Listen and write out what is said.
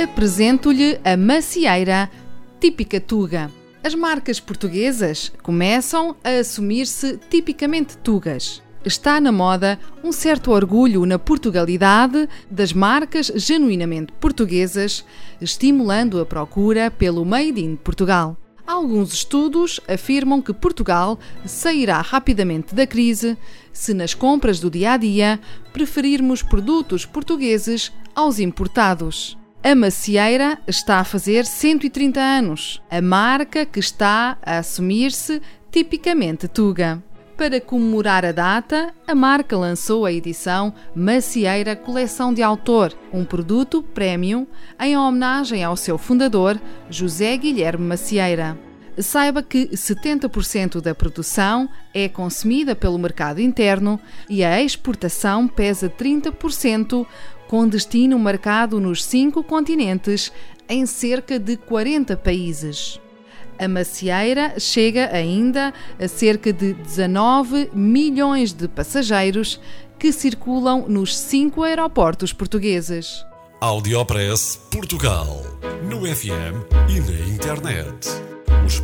Apresento-lhe a macieira típica Tuga. As marcas portuguesas começam a assumir-se tipicamente tugas. Está na moda um certo orgulho na Portugalidade das marcas genuinamente portuguesas, estimulando a procura pelo Made in Portugal. Alguns estudos afirmam que Portugal sairá rapidamente da crise se nas compras do dia a dia preferirmos produtos portugueses aos importados. A Macieira está a fazer 130 anos, a marca que está a assumir-se tipicamente Tuga. Para comemorar a data, a marca lançou a edição Macieira Coleção de Autor, um produto premium em homenagem ao seu fundador, José Guilherme Macieira. Saiba que 70% da produção é consumida pelo mercado interno e a exportação pesa 30%, com destino marcado nos cinco continentes, em cerca de 40 países. A macieira chega ainda a cerca de 19 milhões de passageiros que circulam nos cinco aeroportos portugueses. Audiopress Portugal. No FM e na internet.